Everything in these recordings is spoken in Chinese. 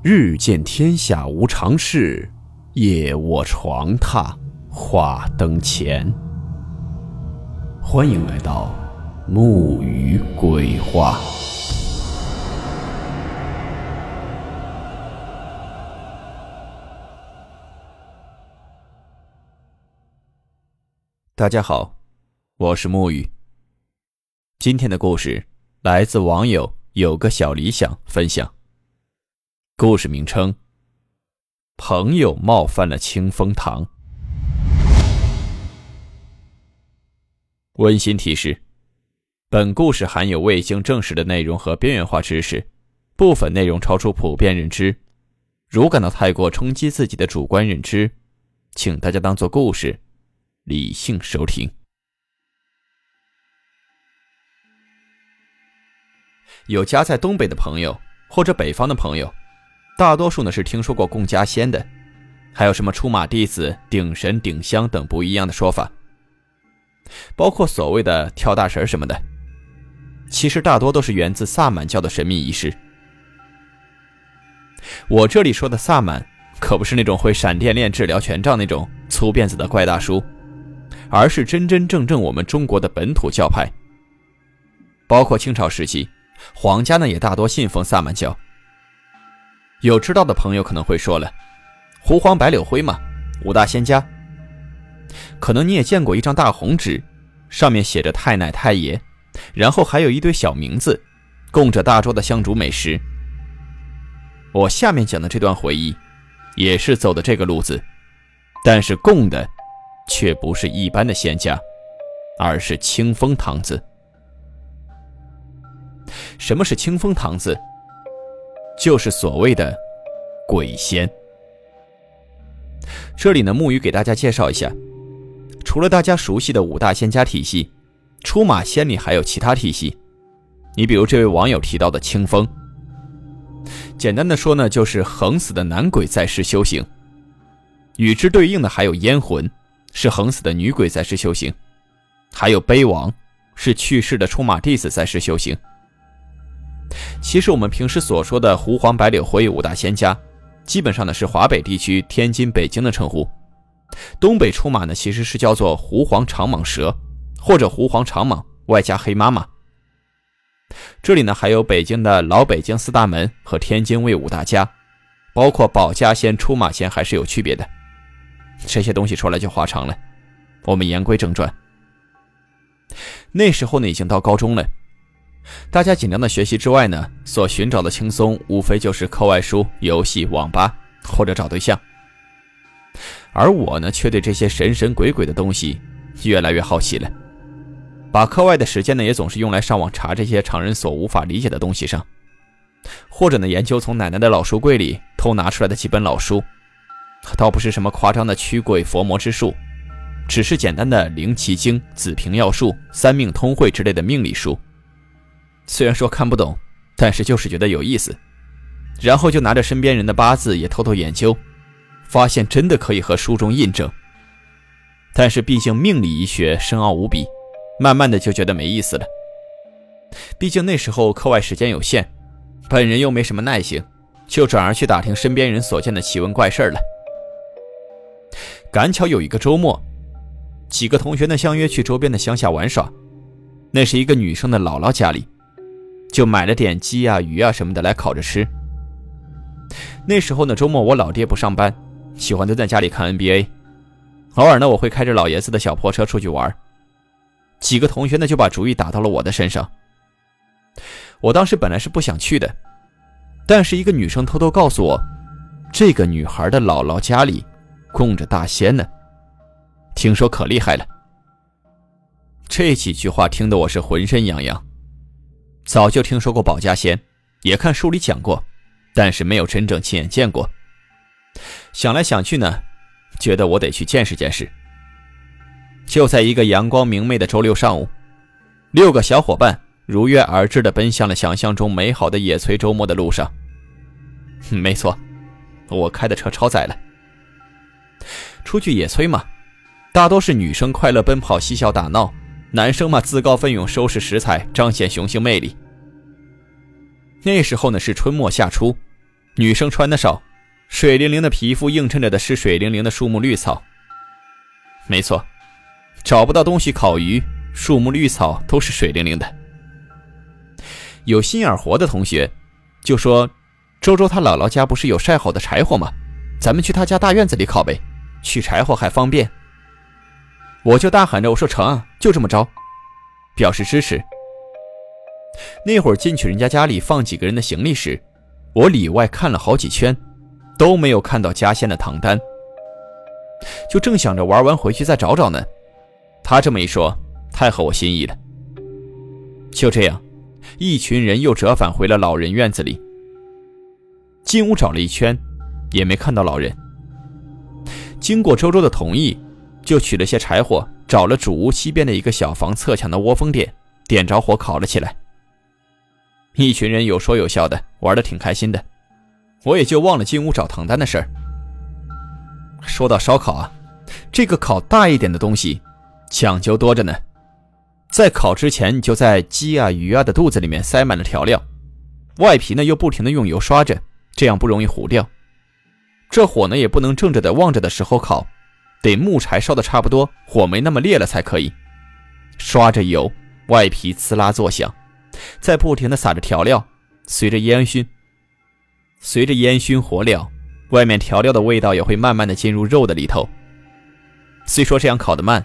日见天下无常事，夜卧床榻话灯前。欢迎来到木鱼鬼话。大家好，我是木鱼。今天的故事来自网友有个小理想分享。故事名称：朋友冒犯了清风堂。温馨提示：本故事含有未经证实的内容和边缘化知识，部分内容超出普遍认知。如感到太过冲击自己的主观认知，请大家当做故事，理性收听。有家在东北的朋友，或者北方的朋友。大多数呢是听说过供家仙的，还有什么出马弟子、顶神、顶香等不一样的说法，包括所谓的跳大神什么的，其实大多都是源自萨满教的神秘仪式。我这里说的萨满，可不是那种会闪电链治疗权杖那种粗辫子的怪大叔，而是真真正正我们中国的本土教派。包括清朝时期，皇家呢也大多信奉萨满教。有知道的朋友可能会说了，胡黄白柳灰嘛，五大仙家。可能你也见过一张大红纸，上面写着太奶太爷，然后还有一堆小名字，供着大桌的香烛美食。我下面讲的这段回忆，也是走的这个路子，但是供的，却不是一般的仙家，而是清风堂子。什么是清风堂子？就是所谓的鬼仙。这里呢，木鱼给大家介绍一下，除了大家熟悉的五大仙家体系，出马仙里还有其他体系。你比如这位网友提到的清风，简单的说呢，就是横死的男鬼在世修行；与之对应的还有烟魂，是横死的女鬼在世修行；还有碑王，是去世的出马弟子在世修行。其实我们平时所说的胡黄白柳灰五大仙家，基本上呢是华北地区天津、北京的称呼。东北出马呢其实是叫做胡黄长蟒蛇，或者胡黄长蟒外加黑妈妈。这里呢还有北京的老北京四大门和天津卫五大家，包括保家仙、出马仙还是有区别的。这些东西说来就话长了，我们言归正传。那时候呢已经到高中了。大家紧张的学习之外呢，所寻找的轻松无非就是课外书、游戏、网吧或者找对象。而我呢，却对这些神神鬼鬼的东西越来越好奇了，把课外的时间呢，也总是用来上网查这些常人所无法理解的东西上，或者呢，研究从奶奶的老书柜里偷拿出来的几本老书，倒不是什么夸张的驱鬼佛魔之术，只是简单的《灵奇经》《紫平要术》《三命通会》之类的命理书。虽然说看不懂，但是就是觉得有意思，然后就拿着身边人的八字也偷偷研究，发现真的可以和书中印证。但是毕竟命理医学深奥无比，慢慢的就觉得没意思了。毕竟那时候课外时间有限，本人又没什么耐性，就转而去打听身边人所见的奇闻怪事了。赶巧有一个周末，几个同学呢相约去周边的乡下玩耍，那是一个女生的姥姥家里。就买了点鸡啊、鱼啊什么的来烤着吃。那时候呢，周末我老爹不上班，喜欢蹲在家里看 NBA。偶尔呢，我会开着老爷子的小破车出去玩。几个同学呢就把主意打到了我的身上。我当时本来是不想去的，但是一个女生偷偷告诉我，这个女孩的姥姥家里供着大仙呢，听说可厉害了。这几句话听得我是浑身痒痒。早就听说过保家仙，也看书里讲过，但是没有真正亲眼见过。想来想去呢，觉得我得去见识见识。就在一个阳光明媚的周六上午，六个小伙伴如约而至的奔向了想象中美好的野炊周末的路上。没错，我开的车超载了。出去野炊嘛，大多是女生快乐奔跑、嬉笑打闹。男生嘛，自告奋勇收拾食材，彰显雄性魅力。那时候呢是春末夏初，女生穿的少，水灵灵的皮肤映衬着的是水灵灵的树木绿草。没错，找不到东西烤鱼，树木绿草都是水灵灵的。有心眼活的同学就说：“周周他姥姥家不是有晒好的柴火吗？咱们去他家大院子里烤呗，取柴火还方便。”我就大喊着：“我说成啊，就这么着！”表示支持。那会儿进去人家家里放几个人的行李时。我里外看了好几圈，都没有看到家仙的唐丹，就正想着玩完回去再找找呢。他这么一说，太合我心意了。就这样，一群人又折返回了老人院子里。进屋找了一圈，也没看到老人。经过周周的同意，就取了些柴火，找了主屋西边的一个小房侧墙的窝蜂点，点着火烤了起来。一群人有说有笑的，玩的挺开心的，我也就忘了进屋找唐丹的事儿。说到烧烤啊，这个烤大一点的东西，讲究多着呢。在烤之前，就在鸡啊、鱼啊的肚子里面塞满了调料，外皮呢又不停的用油刷着，这样不容易糊掉。这火呢也不能正着的望着的时候烤，得木柴烧的差不多，火没那么烈了才可以。刷着油，外皮呲啦作响。在不停地撒着调料，随着烟熏，随着烟熏火燎，外面调料的味道也会慢慢的进入肉的里头。虽说这样烤得慢，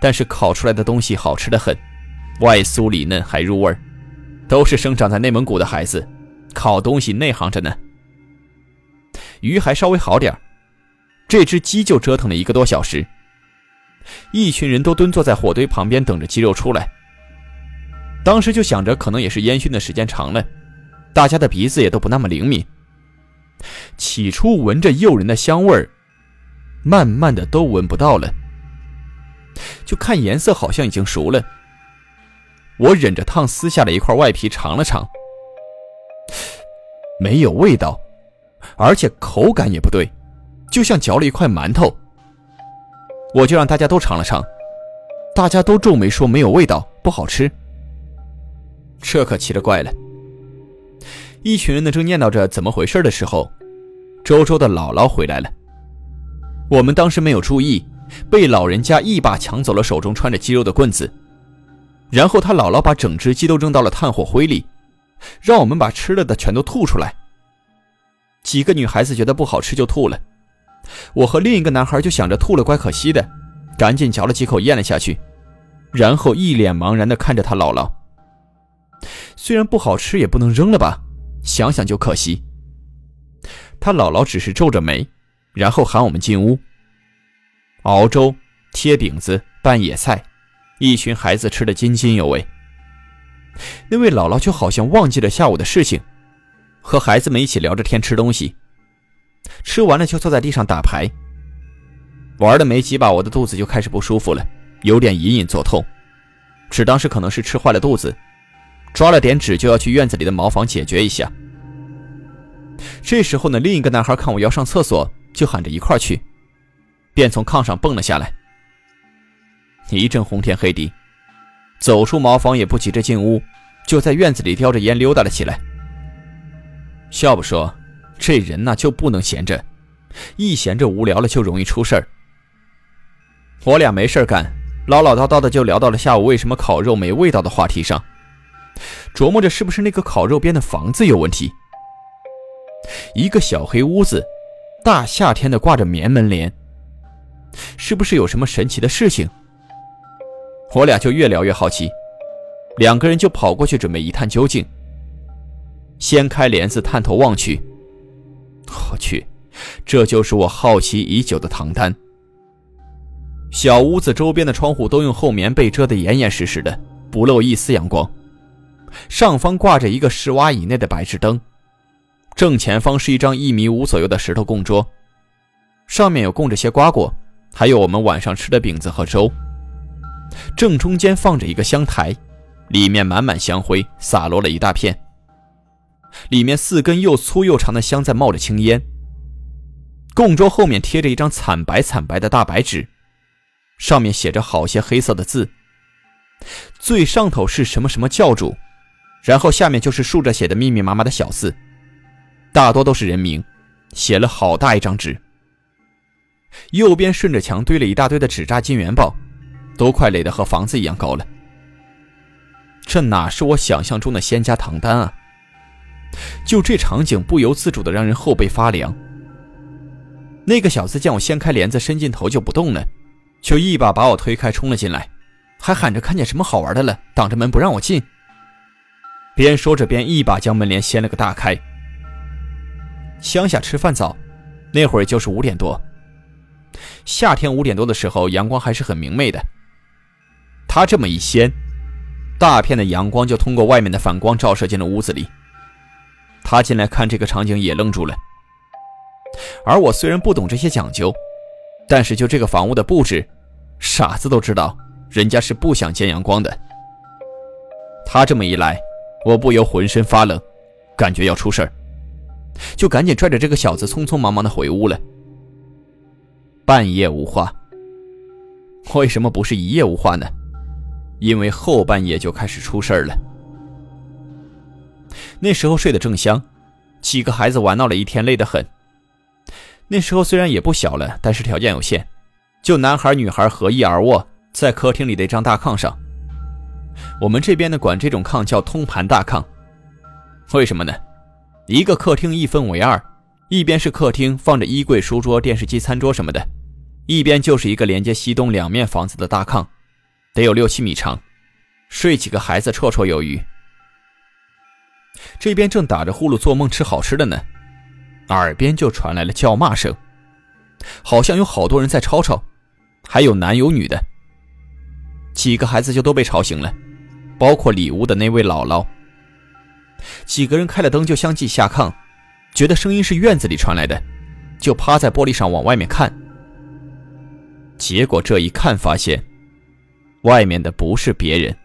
但是烤出来的东西好吃的很，外酥里嫩还入味儿。都是生长在内蒙古的孩子，烤东西内行着呢。鱼还稍微好点儿这只鸡就折腾了一个多小时。一群人都蹲坐在火堆旁边等着鸡肉出来。当时就想着，可能也是烟熏的时间长了，大家的鼻子也都不那么灵敏。起初闻着诱人的香味儿，慢慢的都闻不到了。就看颜色，好像已经熟了。我忍着烫，撕下了一块外皮尝了尝，没有味道，而且口感也不对，就像嚼了一块馒头。我就让大家都尝了尝，大家都皱眉说没有味道，不好吃。这可奇了怪了！一群人呢正念叨着怎么回事的时候，周周的姥姥回来了。我们当时没有注意，被老人家一把抢走了手中穿着鸡肉的棍子，然后他姥姥把整只鸡都扔到了炭火灰里，让我们把吃了的全都吐出来。几个女孩子觉得不好吃就吐了，我和另一个男孩就想着吐了怪可惜的，赶紧嚼了几口咽了下去，然后一脸茫然地看着他姥姥。虽然不好吃，也不能扔了吧？想想就可惜。他姥姥只是皱着眉，然后喊我们进屋。熬粥、贴饼子、拌野菜，一群孩子吃得津津有味。那位姥姥就好像忘记了下午的事情，和孩子们一起聊着天吃东西。吃完了就坐在地上打牌。玩了没几把，我的肚子就开始不舒服了，有点隐隐作痛，只当是可能是吃坏了肚子。抓了点纸，就要去院子里的茅房解决一下。这时候呢，另一个男孩看我要上厕所，就喊着一块去，便从炕上蹦了下来。一阵红天黑地，走出茅房也不急着进屋，就在院子里叼着烟溜达了起来。笑不说，这人呐就不能闲着，一闲着无聊了就容易出事儿。我俩没事干，唠唠叨叨的就聊到了下午为什么烤肉没味道的话题上。琢磨着是不是那个烤肉边的房子有问题。一个小黑屋子，大夏天的挂着棉门帘，是不是有什么神奇的事情？我俩就越聊越好奇，两个人就跑过去准备一探究竟。掀开帘子探头望去，我去，这就是我好奇已久的唐丹。小屋子周边的窗户都用厚棉被遮得严严实实的，不漏一丝阳光。上方挂着一个十瓦以内的白炽灯，正前方是一张一米五左右的石头供桌，上面有供着些瓜果，还有我们晚上吃的饼子和粥。正中间放着一个香台，里面满满香灰，洒落了一大片。里面四根又粗又长的香在冒着青烟。供桌后面贴着一张惨白惨白的大白纸，上面写着好些黑色的字。最上头是什么什么教主。然后下面就是竖着写的密密麻麻的小字，大多都是人名，写了好大一张纸。右边顺着墙堆了一大堆的纸扎金元宝，都快垒得和房子一样高了。这哪是我想象中的仙家唐丹啊！就这场景，不由自主的让人后背发凉。那个小子见我掀开帘子，伸进头就不动了，就一把把我推开，冲了进来，还喊着看见什么好玩的了，挡着门不让我进。边说着边一把将门帘掀了个大开。乡下吃饭早，那会儿就是五点多。夏天五点多的时候，阳光还是很明媚的。他这么一掀，大片的阳光就通过外面的反光照射进了屋子里。他进来看这个场景也愣住了。而我虽然不懂这些讲究，但是就这个房屋的布置，傻子都知道人家是不想见阳光的。他这么一来，我不由浑身发冷，感觉要出事儿，就赶紧拽着这个小子匆匆忙忙的回屋了。半夜无话。为什么不是一夜无话呢？因为后半夜就开始出事儿了。那时候睡得正香，几个孩子玩闹了一天，累得很。那时候虽然也不小了，但是条件有限，就男孩女孩合衣而卧在客厅里的一张大炕上。我们这边呢管这种炕叫通盘大炕。为什么呢？一个客厅一分为二，一边是客厅，放着衣柜、书桌、电视机、餐桌什么的。一边就是一个连接西东两面房子的大炕，得有六七米长，睡几个孩子绰绰有余。这边正打着呼噜做梦吃好吃的呢，耳边就传来了叫骂声，好像有好多人在吵吵，还有男有女的。几个孩子就都被吵醒了，包括里屋的那位姥姥。几个人开了灯就相继下炕，觉得声音是院子里传来的，就趴在玻璃上往外面看。结果这一看，发现外面的不是别人，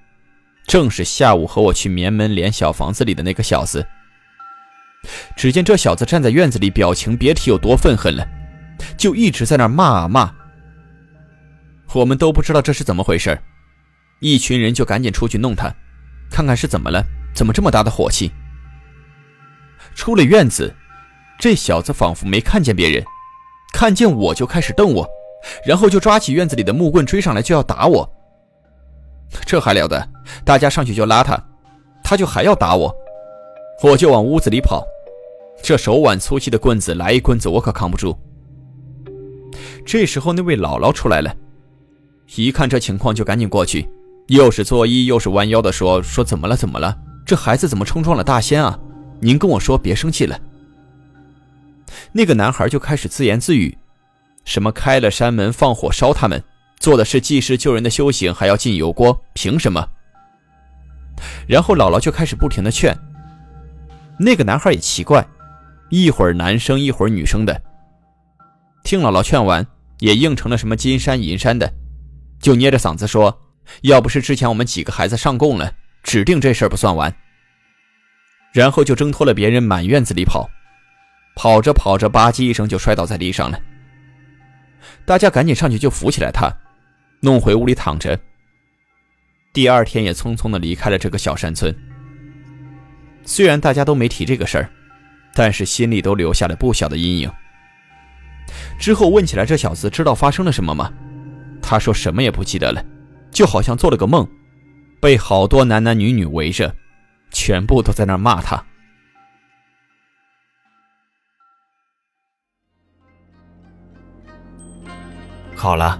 正是下午和我去棉门连小房子里的那个小子。只见这小子站在院子里，表情别提有多愤恨了，就一直在那骂啊骂。我们都不知道这是怎么回事，一群人就赶紧出去弄他，看看是怎么了，怎么这么大的火气。出了院子，这小子仿佛没看见别人，看见我就开始瞪我。然后就抓起院子里的木棍追上来，就要打我。这还了得！大家上去就拉他，他就还要打我，我就往屋子里跑。这手腕粗细的棍子，来一棍子我可扛不住。这时候那位姥姥出来了，一看这情况就赶紧过去，又是作揖又是弯腰的说：“说怎么了？怎么了？这孩子怎么冲撞了大仙啊？您跟我说，别生气了。”那个男孩就开始自言自语。什么开了山门放火烧他们，做的是济世救人的修行，还要进油锅，凭什么？然后姥姥就开始不停的劝。那个男孩也奇怪，一会儿男生一会儿女生的。听姥姥劝完，也应承了什么金山银山的，就捏着嗓子说：“要不是之前我们几个孩子上供了，指定这事儿不算完。”然后就挣脱了别人，满院子里跑，跑着跑着，吧唧一声就摔倒在地上了。大家赶紧上去就扶起来他，弄回屋里躺着。第二天也匆匆的离开了这个小山村。虽然大家都没提这个事儿，但是心里都留下了不小的阴影。之后问起来，这小子知道发生了什么吗？他说什么也不记得了，就好像做了个梦，被好多男男女女围着，全部都在那骂他。好了，